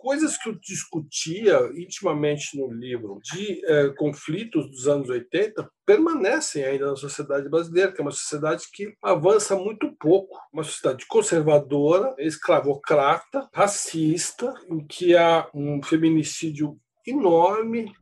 coisas que eu discutia intimamente no livro de é, conflitos dos anos 80 permanecem ainda na sociedade brasileira, que é uma sociedade que avança muito pouco, uma sociedade conservadora, escravocrata, racista, em que há um feminicídio enorme.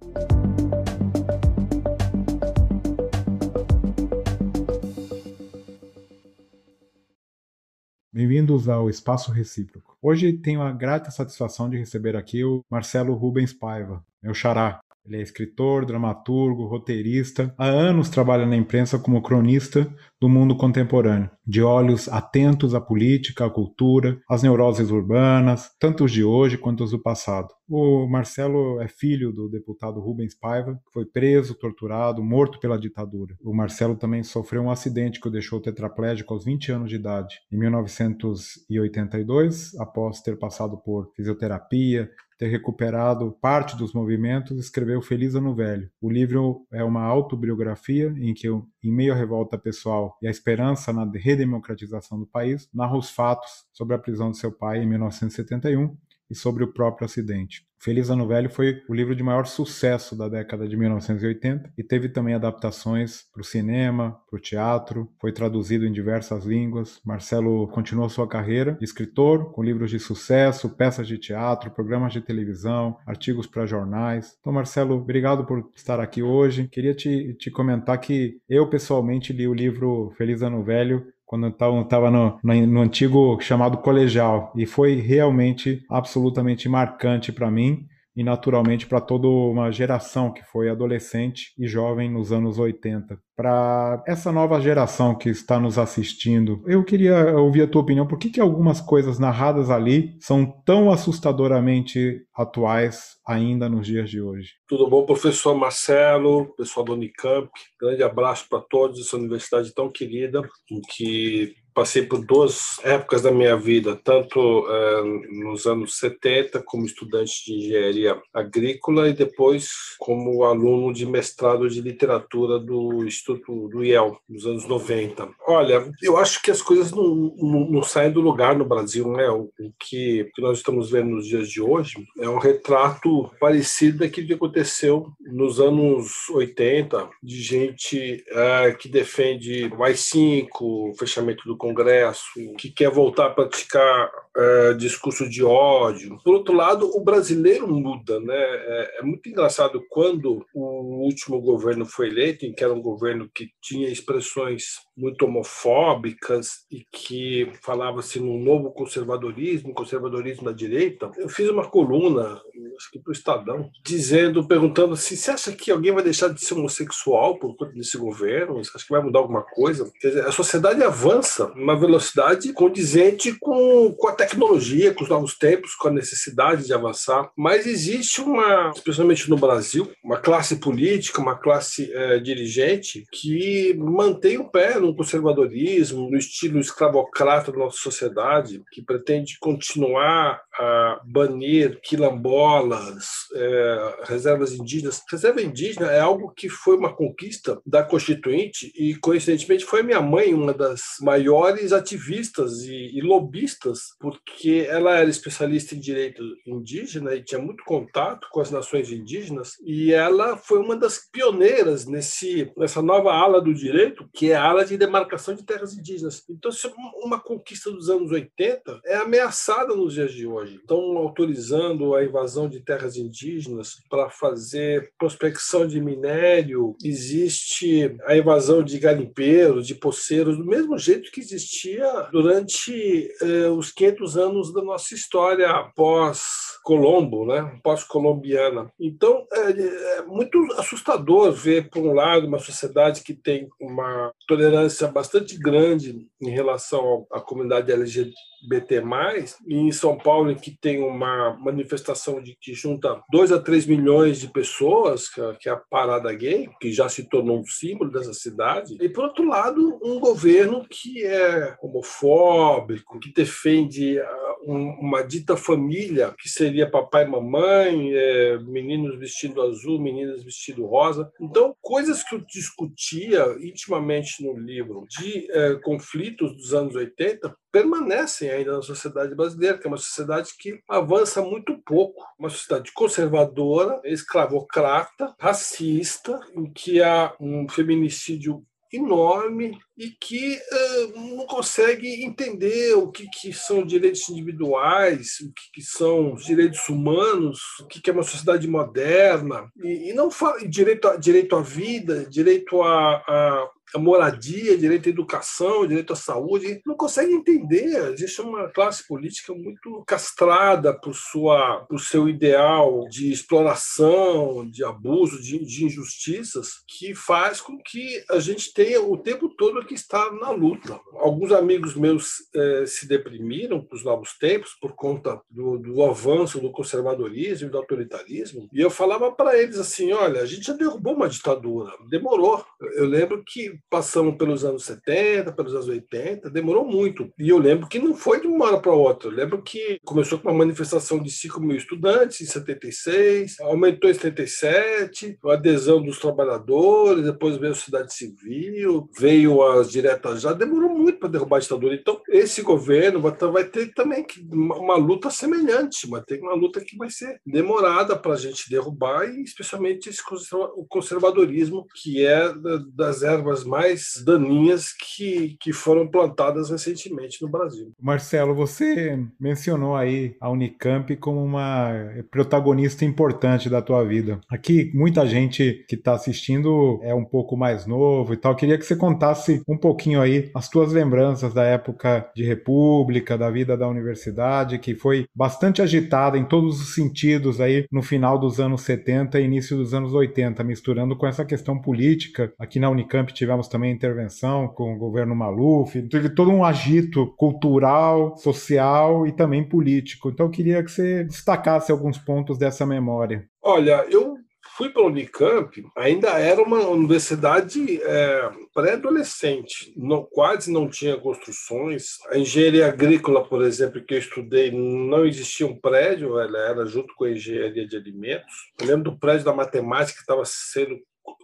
Bem-vindos ao Espaço Recíproco. Hoje tenho a grata satisfação de receber aqui o Marcelo Rubens Paiva, meu xará, ele é escritor, dramaturgo, roteirista. Há anos trabalha na imprensa como cronista do mundo contemporâneo, de olhos atentos à política, à cultura, às neuroses urbanas, tanto os de hoje quanto os do passado. O Marcelo é filho do deputado Rubens Paiva, que foi preso, torturado, morto pela ditadura. O Marcelo também sofreu um acidente que o deixou tetraplégico aos 20 anos de idade, em 1982, após ter passado por fisioterapia, ter recuperado parte dos movimentos, escreveu Feliz Ano Velho. O livro é uma autobiografia em que, em meio à revolta pessoal e à esperança na redemocratização do país, narra os fatos sobre a prisão de seu pai em 1971 e sobre o próprio acidente. Feliz Ano Velho foi o livro de maior sucesso da década de 1980 e teve também adaptações para o cinema, para o teatro, foi traduzido em diversas línguas. Marcelo continuou sua carreira de escritor, com livros de sucesso, peças de teatro, programas de televisão, artigos para jornais. Então, Marcelo, obrigado por estar aqui hoje. Queria te, te comentar que eu pessoalmente li o livro Feliz Ano Velho quando eu estava no, no, no, antigo chamado colegial. E foi realmente absolutamente marcante para mim e naturalmente para toda uma geração que foi adolescente e jovem nos anos 80. Para essa nova geração que está nos assistindo, eu queria ouvir a tua opinião. Por que, que algumas coisas narradas ali são tão assustadoramente atuais ainda nos dias de hoje? Tudo bom, professor Marcelo, pessoal do Unicamp. Grande abraço para todos, essa universidade tão querida, em que passei por duas épocas da minha vida, tanto é, nos anos 70 como estudante de engenharia agrícola e depois como aluno de mestrado de literatura do Instituto do IEL, nos anos 90. Olha, eu acho que as coisas não, não, não saem do lugar no Brasil, né? O, o que, nós estamos vendo nos dias de hoje é um retrato parecido daquilo que aconteceu nos anos 80, de gente é, que defende AI-5, o fechamento do Congresso, que quer voltar a praticar é, discurso de ódio. Por outro lado, o brasileiro muda, né? É, é, muito engraçado quando o último governo foi eleito, em que era um governo que tinha expressões muito homofóbicas e que falava-se num novo conservadorismo, conservadorismo da direita. Eu fiz uma coluna, acho que para o Estadão, dizendo, perguntando assim, você acha que alguém vai deixar de ser homossexual por conta desse governo? Você acha que vai mudar alguma coisa? Quer dizer, a sociedade avança numa velocidade condizente com, com a tecnologia, com os novos tempos, com a necessidade de avançar. Mas existe uma, especialmente no Brasil, uma classe política, uma classe é, dirigente que mantém o pé no conservadorismo, no estilo escravocrata da nossa sociedade, que pretende continuar a banir quilombolas, é, reservas indígenas. Reserva indígena é algo que foi uma conquista da Constituinte e, coincidentemente, foi minha mãe uma das maiores ativistas e, e lobistas, porque ela era especialista em direito indígena e tinha muito contato com as nações indígenas e ela foi uma das pioneiras nesse, nessa nova ala do direito, que é a ala de demarcação de terras indígenas. Então, uma conquista dos anos 80 é ameaçada nos dias de hoje. Estão autorizando a invasão de terras indígenas para fazer prospecção de minério, existe a invasão de garimpeiros, de poceiros, do mesmo jeito que existia durante eh, os 500 anos da nossa história pós Colombo, né? pós-colombiana. Então, é, é, muito assustador ver, por um lado, uma sociedade que tem uma tolerância bastante grande em relação à comunidade LGBT+, e em São Paulo, que tem uma manifestação de que junta 2 a 3 milhões de pessoas, que é a Parada Gay, que já se tornou um símbolo dessa cidade, e, por outro lado, um governo que é homofóbico, que defende um, uma dita família, que seria papai e mamãe, é, meninos vestindo azul, meninas vestindo rosa. Então, coisas que eu discutia intimamente no livro de é, conflitos dos anos 80 permanecem ainda na sociedade brasileira, que é uma sociedade que avança muito pouco, uma sociedade conservadora, escravocrata, racista, em que há um feminicídio enorme e que uh, não consegue entender o que, que são direitos individuais, o que, que são direitos humanos, o que, que é uma sociedade moderna, e, e não fala direito, a, direito à vida, direito a, a a moradia, direito à educação, direito à saúde, não consegue entender. Existe uma classe política muito castrada por, sua, por seu ideal de exploração, de abuso, de, de injustiças, que faz com que a gente tenha o tempo todo que estar na luta. Alguns amigos meus eh, se deprimiram com os novos tempos por conta do, do avanço do conservadorismo e do autoritarismo, e eu falava para eles assim: olha, a gente já derrubou uma ditadura, demorou. Eu lembro que passamos pelos anos 70, pelos anos 80, demorou muito. E eu lembro que não foi de uma hora para outra. Eu lembro que começou com uma manifestação de 5 mil estudantes em 76, aumentou em 77, a adesão dos trabalhadores, depois veio a cidade civil, veio as diretas já, demorou muito para derrubar a ditadura. Então, esse governo vai ter também uma luta semelhante, vai ter uma luta que vai ser demorada para a gente derrubar, e especialmente esse conservadorismo, que é das ervas mais daninhas que, que foram plantadas recentemente no Brasil. Marcelo, você mencionou aí a Unicamp como uma protagonista importante da tua vida. Aqui, muita gente que está assistindo é um pouco mais novo e tal. Queria que você contasse um pouquinho aí as tuas lembranças da época de República, da vida da universidade, que foi bastante agitada em todos os sentidos aí no final dos anos 70 e início dos anos 80, misturando com essa questão política. Aqui na Unicamp tivemos também intervenção com o governo Maluf, teve todo um agito cultural, social e também político. Então eu queria que você destacasse alguns pontos dessa memória. Olha, eu fui para a Unicamp, ainda era uma universidade é, pré-adolescente, quase não tinha construções. A engenharia agrícola, por exemplo, que eu estudei, não existia um prédio, ela era junto com a engenharia de alimentos. Eu lembro do prédio da matemática que estava sendo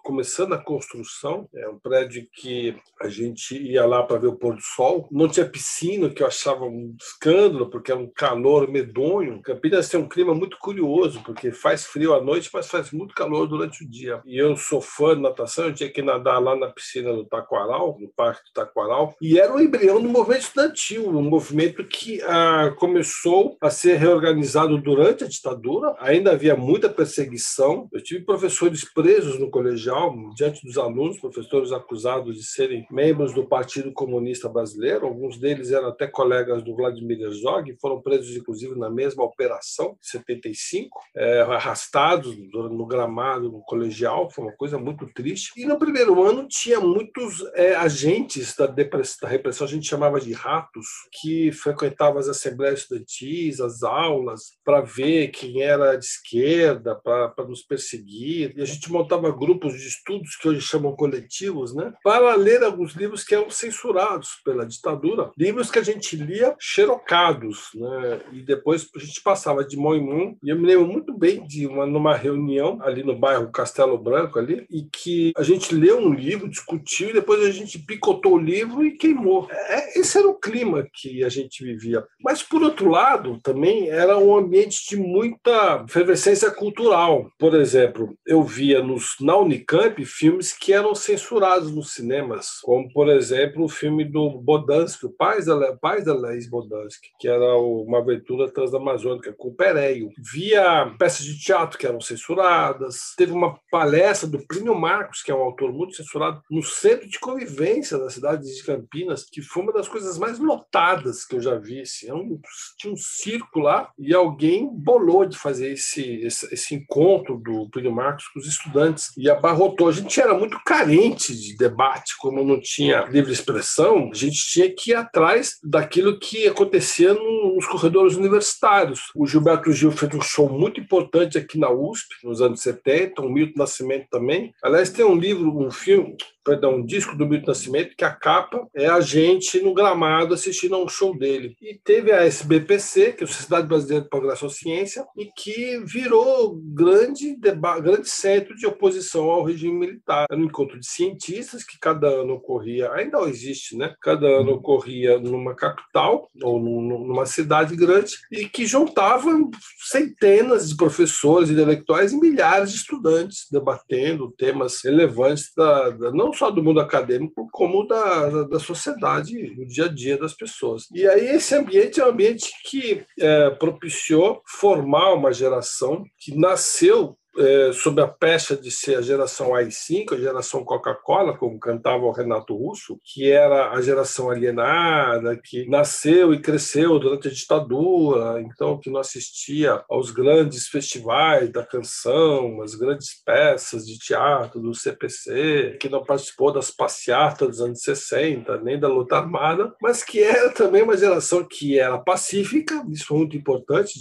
começando a construção, é um prédio que a gente ia lá para ver o pôr do sol. Não tinha piscina, que eu achava um escândalo, porque é um calor medonho. Campinas tem um clima muito curioso, porque faz frio à noite, mas faz muito calor durante o dia. E eu sou fã de natação, eu tinha que nadar lá na piscina do Taquaral, no Parque do Taquaral, e era o embrião do movimento estudantil, um movimento que ah, começou a ser reorganizado durante a ditadura. Ainda havia muita perseguição. Eu tive professores presos no colegial diante dos alunos, professores acusados de serem membros do Partido Comunista Brasileiro. Alguns deles eram até colegas do Vladimir Herzog, foram presos, inclusive, na mesma operação, em 75, é, arrastados no gramado no colegial. Foi uma coisa muito triste. E no primeiro ano tinha muitos é, agentes da, da repressão, a gente chamava de ratos, que frequentavam as assembleias estudantis, as aulas, para ver quem era de esquerda, para nos perseguir. E a gente montava grupos de de estudos que hoje chamam coletivos, né, para ler alguns livros que eram censurados pela ditadura, livros que a gente lia xerocados, né, e depois a gente passava de mão em mão. E eu me lembro muito bem de uma numa reunião ali no bairro Castelo Branco ali, e que a gente leu um livro, discutiu e depois a gente picotou o livro e queimou. É, esse era o clima que a gente vivia. Mas por outro lado, também era um ambiente de muita efervescência cultural. Por exemplo, eu via nos na Unicamp Camp filmes que eram censurados nos cinemas, como, por exemplo, o filme do Bodansky, o pai da, pai da Laís Bodansky, que era uma aventura transamazônica com o Pereio. Via peças de teatro que eram censuradas. Teve uma palestra do Plínio Marcos, que é um autor muito censurado, no centro de convivência da cidade de Campinas, que foi uma das coisas mais lotadas que eu já vi. Assim. É um, tinha um circo lá e alguém bolou de fazer esse, esse, esse encontro do Plínio Marcos com os estudantes e abarrotou a gente era muito carente de debate, como não tinha livre expressão, a gente tinha que ir atrás daquilo que acontecia nos corredores universitários. O Gilberto Gil fez um show muito importante aqui na USP, nos anos 70, o Milton Nascimento também. Aliás, tem um livro, um filme, perdão, um disco do Milton Nascimento, que a capa é a gente no gramado assistindo a um show dele. E teve a SBPC, que é a Sociedade Brasileira de Progresso Ciência, e que virou grande, grande centro de oposição ao regime militar. Era um encontro de cientistas que cada ano ocorria, ainda existe, né? Cada ano ocorria numa capital ou numa cidade grande e que juntava centenas de professores intelectuais e milhares de estudantes debatendo temas relevantes da, da não só do mundo acadêmico, como da, da, da, sociedade, no dia a dia das pessoas. E aí esse ambiente é um ambiente que é, propiciou formar uma geração que nasceu é, sob a pecha de ser a geração AI-5, a geração Coca-Cola, como cantava o Renato Russo, que era a geração alienada, que nasceu e cresceu durante a ditadura, então que não assistia aos grandes festivais da canção, as grandes peças de teatro do CPC, que não participou das passeatas dos anos 60, nem da luta armada, mas que era também uma geração que era pacífica, isso foi muito importante,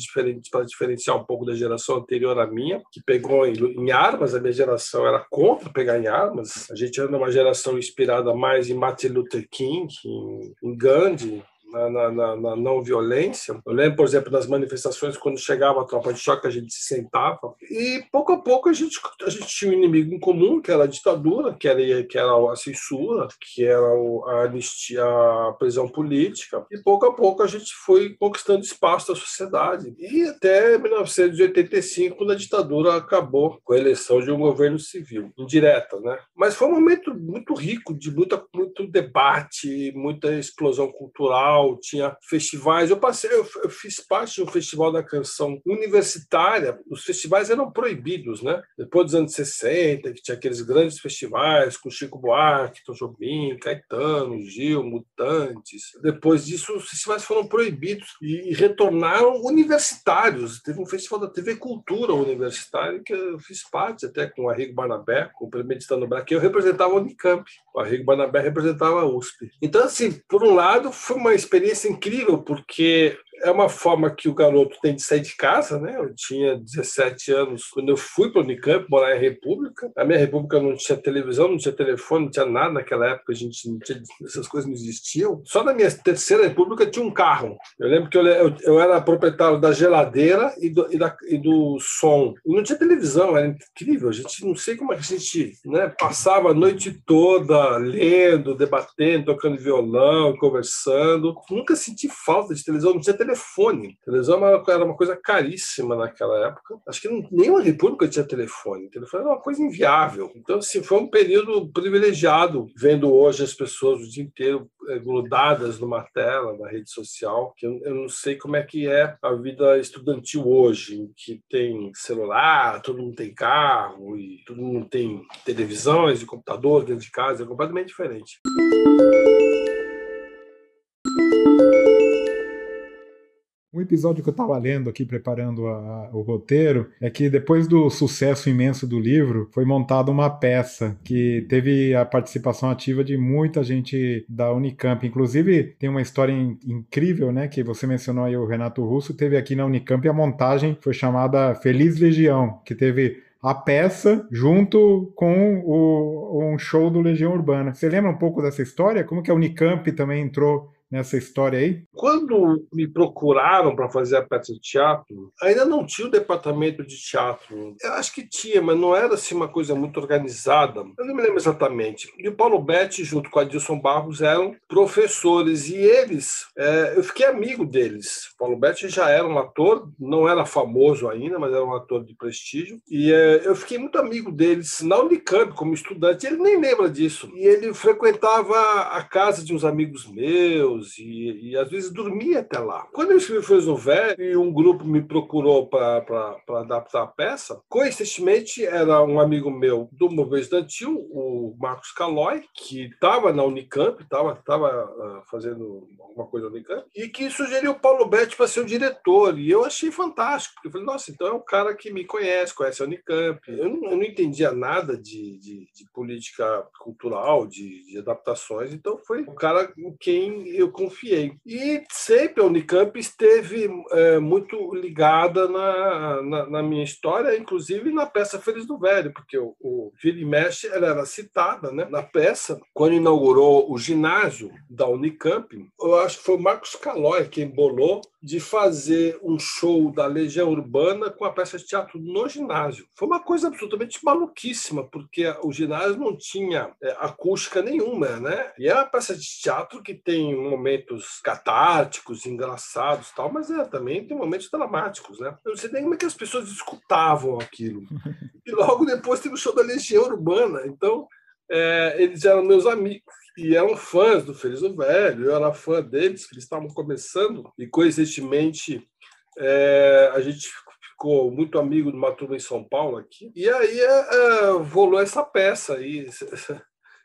para diferenciar um pouco da geração anterior à minha, que pegou pegou em, em, armas, a minha geração era contra pegar em armas. A gente era uma geração inspirada mais em Martin Luther King, em, em Gandhi, na, na, na, não violência. Eu lembro, por exemplo, das manifestações, quando chegava a tropa de choque, a gente se sentava. E pouco a pouco a gente, a gente tinha um inimigo em comum, que era a ditadura, que era, que era a censura, que era a anistia, a prisão política. E pouco a pouco a gente foi conquistando espaço da sociedade. E até 1985, quando a ditadura acabou com a eleição de um governo civil, indireta, né? Mas foi um momento muito rico, de muita, muito debate, muita explosão cultural tinha festivais. Eu passei, eu, eu, fiz parte um festival da canção universitária. Os festivais eram proibidos, né? Depois dos anos 60, que tinha aqueles grandes festivais com Chico Buarque, Tom Jobim, Caetano, Gil, Mutantes. Depois disso, os festivais foram proibidos e retornaram universitários. Teve um festival da TV Cultura Universitária que eu fiz parte até com o Arrigo Barnabé, com o Premeditando Brasil, que eu representava a Unicamp. O Arrigo Barnabé representava a USP. Então, assim, por um lado, foi uma experiência experiência incrível, porque é uma forma que o garoto tem de sair de casa, né? Eu tinha 17 anos quando eu fui para o Unicamp, morar em República. A minha República não tinha televisão, não tinha telefone, não tinha nada naquela época, a gente não tinha, essas coisas não existiam. Só na minha terceira República tinha um carro. Eu lembro que eu, eu, eu era proprietário da geladeira e do, e, da, e do som. E não tinha televisão, era incrível. A gente não sei como é a gente né, passava a noite toda lendo, debatendo, tocando violão, conversando. Nunca senti falta de televisão, não tinha televisão telefone. televisão era uma coisa caríssima naquela época. Acho que nenhuma república tinha telefone. Telefone era uma coisa inviável. Então, assim, foi um período privilegiado, vendo hoje as pessoas o dia inteiro eh, grudadas numa tela, na rede social, que eu, eu não sei como é que é a vida estudantil hoje, que tem celular, todo mundo tem carro, e todo mundo tem televisões e computador dentro de casa, é completamente diferente. Um episódio que eu estava lendo aqui, preparando a, o roteiro, é que depois do sucesso imenso do livro, foi montada uma peça que teve a participação ativa de muita gente da Unicamp. Inclusive, tem uma história in, incrível, né? Que você mencionou aí o Renato Russo, teve aqui na Unicamp a montagem foi chamada Feliz Legião, que teve a peça junto com o, um show do Legião Urbana. Você lembra um pouco dessa história? Como que a Unicamp também entrou nessa história aí? Quando me procuraram para fazer a peça de teatro, ainda não tinha o departamento de teatro. Eu acho que tinha, mas não era assim uma coisa muito organizada. Eu não me lembro exatamente. E o Paulo Betti, junto com a Dilson Barros, eram professores e eles, é, eu fiquei amigo deles. O Paulo Betti já era um ator, não era famoso ainda, mas era um ator de prestígio. E é, eu fiquei muito amigo deles na Unicamp como estudante. Ele nem lembra disso. E ele frequentava a casa de uns amigos meus e, e às vezes dormia até lá. Quando eu escrevi no Velho e um grupo me procurou para adaptar a peça, coincidentemente era um amigo meu do movimento estudantil, o Marcos Calói, que estava na Unicamp, estava tava, uh, fazendo alguma coisa na Unicamp, e que sugeriu o Paulo Betti para ser o diretor. E eu achei fantástico, porque eu falei, nossa, então é um cara que me conhece, conhece a Unicamp. Eu não, eu não entendia nada de, de, de política cultural, de, de adaptações, então foi um cara com quem eu eu confiei. E sempre a Unicamp esteve é, muito ligada na, na, na, minha história, inclusive na peça Feliz do Velho, porque o, o Vira e Mexe ela era citada né, na peça, quando inaugurou o ginásio da Unicamp, eu acho que foi o Marcos Calói quem bolou de fazer um show da Legião Urbana com a peça de teatro no ginásio. Foi uma coisa absolutamente maluquíssima, porque o ginásio não tinha é, acústica nenhuma, né? E é uma peça de teatro que tem momentos catárticos, engraçados tal, mas é, também tem momentos dramáticos, né? Eu não sei nem como é que as pessoas escutavam aquilo. E logo depois teve o show da Legião Urbana, então é, eles eram meus amigos e eram fãs do Feliz o Velho, eu era fã deles, que eles estavam começando, e coincidentemente é, a gente ficou muito amigo de uma turma em São Paulo aqui, e aí é, é, rolou essa peça aí,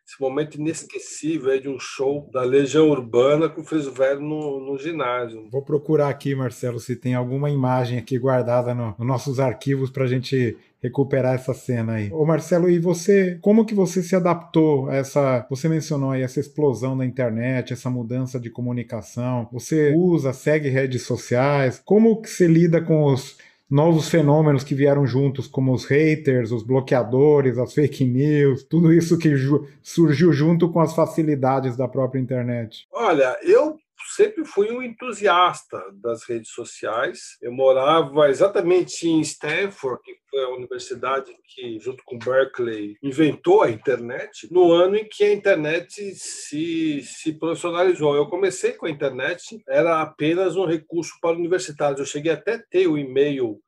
esse momento inesquecível aí de um show da Legião Urbana com o Friso Velho no, no, ginásio. Vou procurar aqui, Marcelo, se tem alguma imagem aqui guardada nos no nossos arquivos para a gente recuperar essa cena aí. Ô Marcelo, e você, como que você se adaptou a essa, você mencionou aí essa explosão da internet, essa mudança de comunicação, você usa, segue redes sociais, como que você lida com os novos fenômenos que vieram juntos, como os haters, os bloqueadores, as fake news, tudo isso que ju surgiu junto com as facilidades da própria internet? Olha, eu sempre fui um entusiasta das redes sociais. Eu morava exatamente em Stanford, que foi a universidade que, junto com Berkeley, inventou a internet, no ano em que a internet se, se profissionalizou. Eu comecei com a internet, era apenas um recurso para universitários. Eu cheguei até ter o e-mail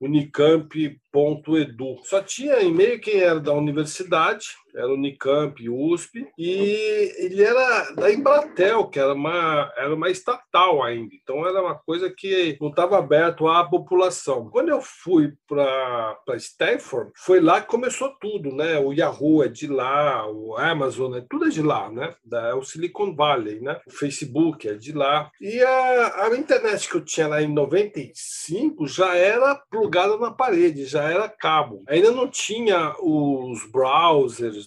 unicamp.edu. Só tinha e-mail quem era da universidade, era Unicamp, USP, e ele era da Embratel, que era uma, era uma estatal ainda. Então era uma coisa que não estava aberto à população. Quando eu fui para Stanford, foi lá que começou tudo, né? O Yahoo é de lá, o Amazon é tudo é de lá, né? Da, é o Silicon Valley, né? O Facebook é de lá. E a, a internet que eu tinha lá em 95 já era plugada na parede, já era cabo. Ainda não tinha os browsers,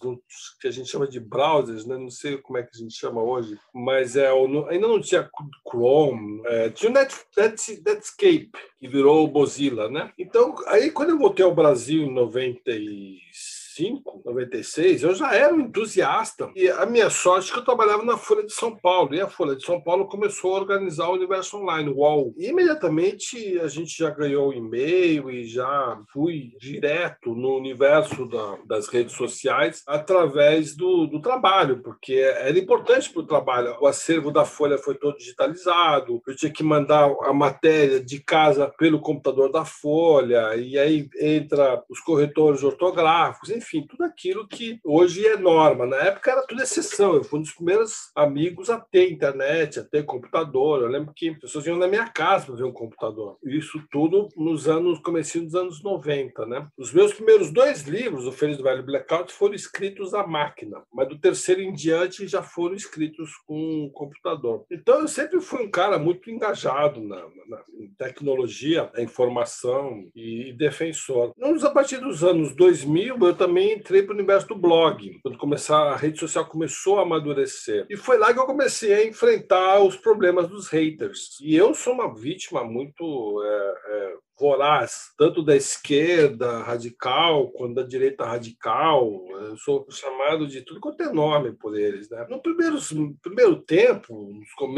que a gente chama de browsers, né? Não sei como é que a gente chama hoje, mas é ainda não tinha Chrome, é, tinha o Net, Net, Netscape, que virou o Mozilla, né? Então, aí quando eu voltei ao Brasil em 96, 95, 96, eu já era um entusiasta. E a minha sorte é que eu trabalhava na Folha de São Paulo. E a Folha de São Paulo começou a organizar o Universo Online, o UOL. E imediatamente a gente já ganhou o e-mail e já fui direto no universo da, das redes sociais através do, do trabalho, porque era importante para o trabalho. O acervo da Folha foi todo digitalizado, eu tinha que mandar a matéria de casa pelo computador da Folha, e aí entra os corretores ortográficos, enfim enfim, tudo aquilo que hoje é norma. Na época era tudo exceção. Eu fui um dos primeiros amigos a ter internet, a ter computador. Eu lembro que pessoas iam na minha casa para ver um computador. Isso tudo nos anos, comecinho dos anos 90, né? Os meus primeiros dois livros, O Feliz do Velho Blackout, foram escritos à máquina, mas do terceiro em diante já foram escritos com computador. Então eu sempre fui um cara muito engajado na, na tecnologia, na informação e, e defensor. Nos, a partir dos anos 2000, eu também também entrei para o universo do blog, quando começar, a rede social começou a amadurecer. E foi lá que eu comecei a enfrentar os problemas dos haters. E eu sou uma vítima muito é, é, voraz, tanto da esquerda radical quanto da direita radical. Eu sou chamado de tudo quanto é nome por eles. Né? No, primeiro, no primeiro tempo,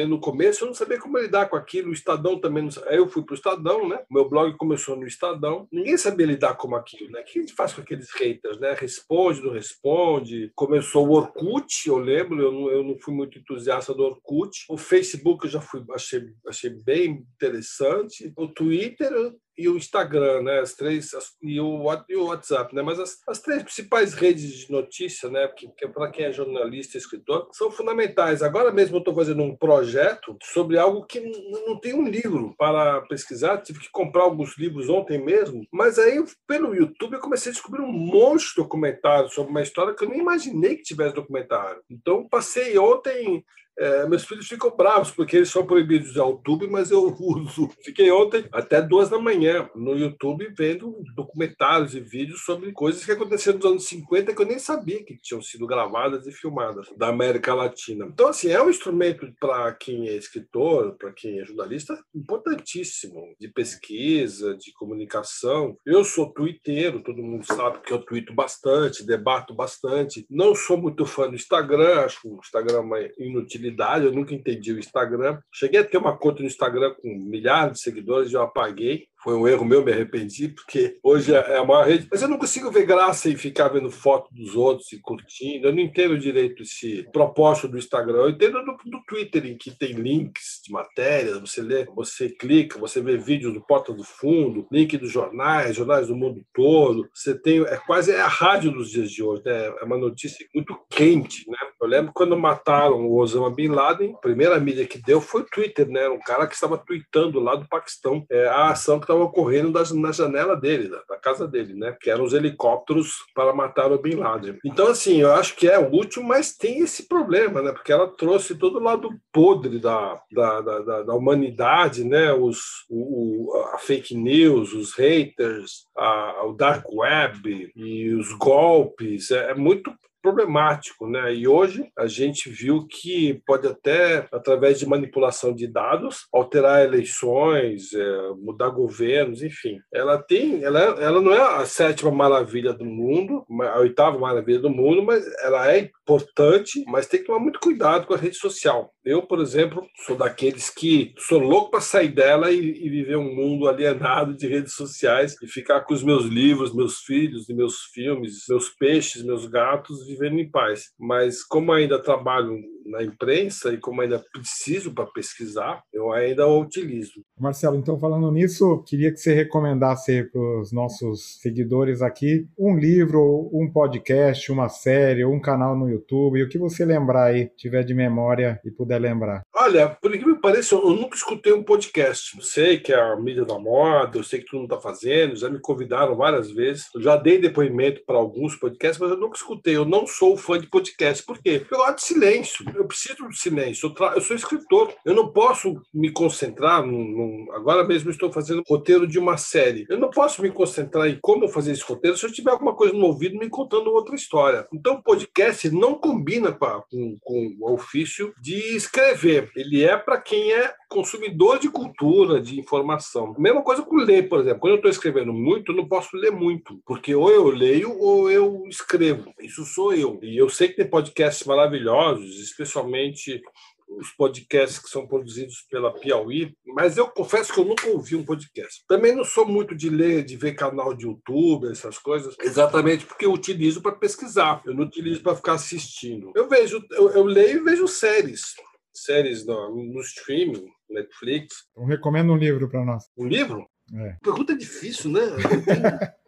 no começo, eu não sabia como lidar com aquilo. O Estadão também não sabia. Eu fui para o Estadão, né? meu blog começou no Estadão. Ninguém sabia lidar com aquilo. Né? O que a gente faz com aqueles haters? Né? Responde, não responde. Começou o Orkut, eu lembro, eu não, eu não fui muito entusiasta do Orkut. O Facebook eu já fui, achei, achei bem interessante. O Twitter, e o Instagram, né? As três as, e, o, e o WhatsApp, né? Mas as, as três principais redes de notícia, né? Que, que para quem é jornalista, escritor, são fundamentais. Agora mesmo eu estou fazendo um projeto sobre algo que não tem um livro para pesquisar. Tive que comprar alguns livros ontem mesmo, mas aí pelo YouTube eu comecei a descobrir um monte de documentários sobre uma história que eu nem imaginei que tivesse documentário. Então passei ontem É, meus filhos ficam bravos, porque eles são proibidos de usar o YouTube, mas eu uso. Fiquei ontem até duas da manhã no YouTube vendo documentários e vídeos sobre coisas que aconteceram nos anos 50 que eu nem sabia que tinham sido gravadas e filmadas da América Latina. Então, assim, é um instrumento para quem é escritor, para quem é jornalista, importantíssimo de pesquisa, de comunicação. Eu sou twitteiro, todo mundo sabe que eu twito bastante, debato bastante. Não sou muito fã do Instagram, acho o Instagram uma inutilidade, eu nunca entendi o Instagram. Cheguei a ter uma conta no Instagram com milhares de seguidores, eu apaguei foi um erro meu, me arrependi, porque hoje é a maior rede. Mas eu não consigo ver graça em ficar vendo foto dos outros e curtindo. Eu não entendo direito esse propósito do Instagram. Eu entendo do, do Twitter, em que tem links de matérias, você lê, você clica, você vê vídeos do Porta do Fundo, link dos jornais, jornais do mundo todo. Você tem. É quase é a rádio dos dias de hoje, né? É uma notícia muito quente, né? Eu lembro quando mataram o Osama Bin Laden, a primeira mídia que deu foi o Twitter, né? Um cara que estava tweetando lá do Paquistão. É, a ação que estava ocorrendo das, na janela dele, da, da, casa dele, né? Que eram os helicópteros para matar o Bin Laden. Então, assim, eu acho que é útil, mas tem esse problema, né? Porque ela trouxe todo o lado podre da, da, da, da humanidade, né? Os, o, a fake news, os haters, a, o dark web e os golpes. É, é muito problemático, né? E hoje a gente viu que pode até, através de manipulação de dados, alterar eleições, é, mudar governos, enfim. Ela tem, ela, ela não é a sétima maravilha do mundo, a oitava maravilha do mundo, mas ela é importante, mas tem que tomar muito cuidado com a rede social. Eu, por exemplo, sou daqueles que sou louco para sair dela e, e, viver um mundo alienado de redes sociais e ficar com os meus livros, meus filhos, meus filmes, meus peixes, meus gatos vivendo em paz. Mas como ainda trabalho na imprensa e como ainda preciso para pesquisar, eu ainda o utilizo. Marcelo, então falando nisso, queria que você recomendasse para os nossos seguidores aqui um livro, um podcast, uma série, um canal no YouTube, o que você lembrar aí, tiver de memória e puder lembrar. Olha, por que me pareça, eu nunca escutei um podcast. Eu sei que é a mídia da moda, eu sei que todo mundo está fazendo, já me convidaram várias vezes, eu já dei depoimento para alguns podcasts, mas eu nunca escutei. Eu não sou fã de podcast. Por quê? Porque eu gosto de silêncio eu preciso de silêncio. Eu, tra... eu, sou escritor. Eu não posso me concentrar. Num, num... Agora mesmo estou fazendo roteiro de uma série. Eu não posso me concentrar em como fazer esse roteiro se eu tiver alguma coisa no ouvido me contando outra história. Então, o podcast não combina com, a, com, com o ofício de escrever. Ele é para quem é consumidor de cultura, de informação. Mesma coisa com ler, por exemplo. Quando eu estou escrevendo muito, eu não posso ler muito, porque ou eu leio ou eu escrevo. Isso sou eu. E eu sei que tem podcasts maravilhosos, especialmente os podcasts que são produzidos pela Piauí, mas eu confesso que eu nunca ouvi um podcast. Também não sou muito de ler, de ver canal de YouTube, essas coisas, exatamente porque eu utilizo para pesquisar, eu não utilizo para ficar assistindo. Eu vejo, eu, eu leio e vejo séries, séries no, no streaming, Netflix. Então recomenda um livro para nós. Um livro? É. Pergunta difícil, né?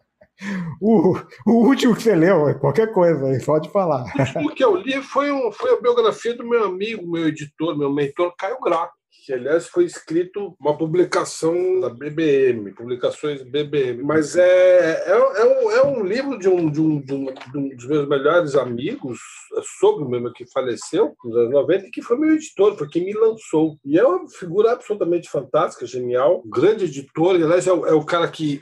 o, o último que você leu, qualquer coisa pode falar. O que eu li foi, um, foi a biografia do meu amigo, meu editor, meu mentor, Caio Graco que aliás foi escrito uma publicação da BBM, publicações BBM, mas é, é, é, um, é um livro de um, de, um, de, um, de um dos meus melhores amigos, é sobre o mesmo que faleceu nos anos 90, e que foi meu editor, foi quem me lançou. E é uma figura absolutamente fantástica, genial, grande editor, e aliás é o, é o cara que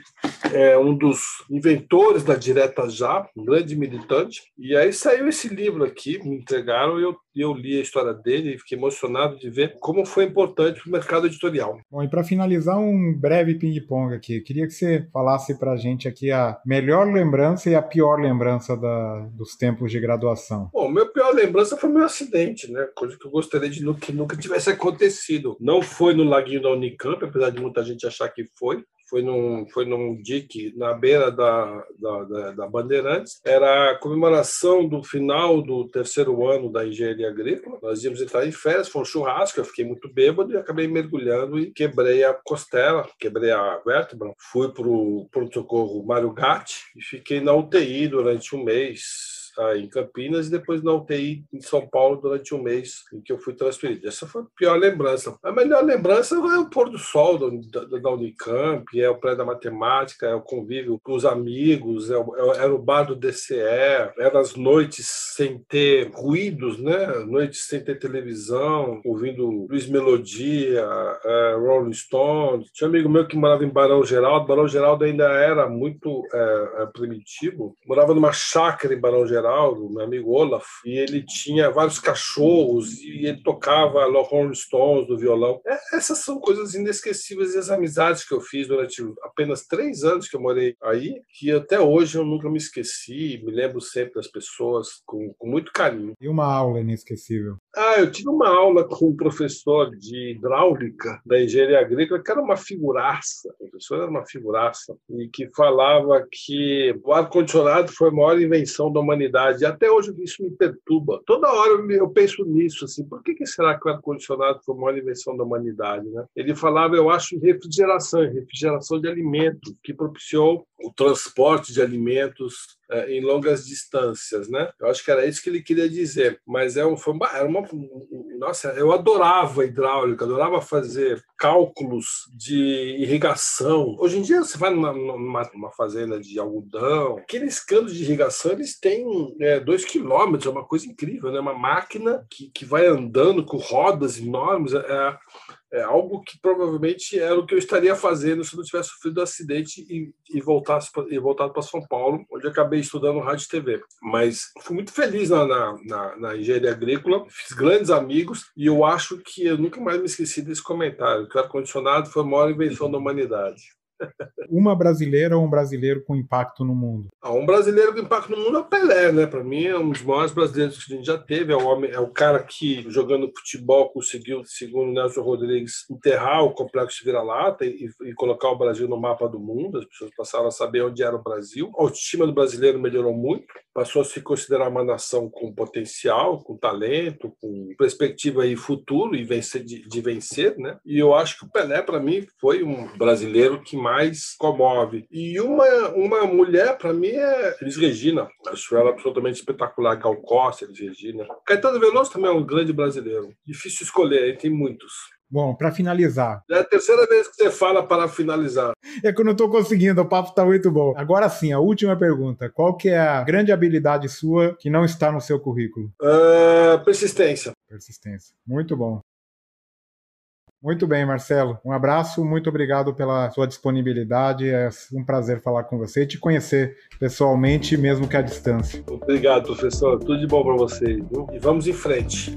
é um dos inventores da Direta Já, um grande militante, e aí saiu esse livro aqui, me entregaram, e eu eu li a história dele e fiquei emocionado de ver como foi importante para o mercado editorial. Bom, e para finalizar, um breve ping-pong aqui. Eu queria que você falasse para a gente aqui a melhor lembrança e a pior lembrança da, dos tempos de graduação. Bom, minha pior lembrança foi meu acidente, né? Coisa que eu gostaria de que nunca tivesse acontecido. Não foi no laguinho da Unicamp, apesar de muita gente achar que foi foi num, foi num dique na beira da, da, da, da, Bandeirantes. Era a comemoração do final do terceiro ano da engenharia agrícola. Nós íamos entrar em férias, foi um churrasco, eu fiquei muito bêbado e acabei mergulhando e quebrei a costela, quebrei a vértebra. Fui para o pronto-socorro Mário Gatti e fiquei na UTI durante um mês aí em Campinas e depois na UTI em São Paulo durante um mês em que eu fui transferido. Essa foi a pior lembrança. A melhor lembrança é o pôr do sol da, da Unicamp, é o pré da matemática, é o convívio com os amigos, é o, é, era o bar do DCE, eram as noites sem ter ruídos, né? Noites sem ter televisão, ouvindo Luiz Melodia, é, Rolling Stones. Tinha um amigo meu que morava em Barão Geraldo. Barão Geraldo ainda era muito é, é primitivo. Morava numa chácara em Barão Geraldo, meu amigo Olaf, e ele tinha vários cachorros e ele tocava Rolling Stones no violão. É, essas são coisas inesquecíveis e as amizades que eu fiz durante apenas três anos que eu morei aí, que até hoje eu nunca me esqueci, me lembro sempre das pessoas com, com muito carinho. E uma aula inesquecível? Ah, eu tive uma aula com um professor de hidráulica da engenharia agrícola, que era uma figuraça, o professor era uma figuraça, e que falava que o ar-condicionado foi a maior invenção da humanidade. E até hoje isso me perturba. Toda hora eu penso nisso, assim, por que, que será que o ar-condicionado foi a maior invenção da humanidade? Né? Ele falava, eu acho, refrigeração, refrigeração de alimentos, que propiciou o transporte de alimentos é, em longas distâncias, né? Eu acho que era isso que ele queria dizer. Mas é um, foi uma, era uma, nossa, eu adorava hidráulica, adorava fazer cálculos de irrigação. Hoje em dia você vai numa, numa, numa fazenda de algodão, aqueles canos de irrigação eles têm é, dois quilômetros, é uma coisa incrível, né? Uma máquina que, que vai andando com rodas enormes. É, é algo que provavelmente era o que eu estaria fazendo se não tivesse sofrido um acidente e, e, voltasse e voltado para São Paulo, onde acabei estudando rádio e TV. Mas fui muito feliz na, na, na, na, engenharia agrícola, fiz grandes amigos e eu acho que eu nunca mais me esqueci desse comentário, que o ar-condicionado foi a maior invenção da humanidade. Uma brasileira ou um brasileiro com impacto no mundo? Ah, um brasileiro com impacto no mundo é o Pelé, né? Para mim é um dos maiores brasileiros que a gente já teve. É o homem, é o cara que jogando futebol conseguiu, segundo Nelson Rodrigues, enterrar o complexo de vira-lata e, e, colocar o Brasil no mapa do mundo. As pessoas passaram a saber onde era o Brasil. A autoestima do brasileiro melhorou muito. Passou a se considerar uma nação com potencial, com talento, com perspectiva e futuro e vencer de, de vencer, né? E eu acho que o Pelé para mim foi um brasileiro que mais comove. E uma, uma mulher, para mim, é Elis Regina. Acho ela absolutamente espetacular. Gal Costa, Elis Regina. Caetano Veloso também é um grande brasileiro. Difícil escolher, tem muitos. Bom, para finalizar. É a terceira vez que você fala para finalizar. É que eu não estou conseguindo, o papo está muito bom. Agora sim, a última pergunta. Qual que é a grande habilidade sua que não está no seu currículo? Uh, persistência. Persistência. Muito bom. Muito bem, Marcelo. Um abraço, muito obrigado pela sua disponibilidade. É um prazer falar com você e te conhecer pessoalmente, mesmo que à distância. Obrigado, professor. Tudo de bom para vocês. E vamos em frente.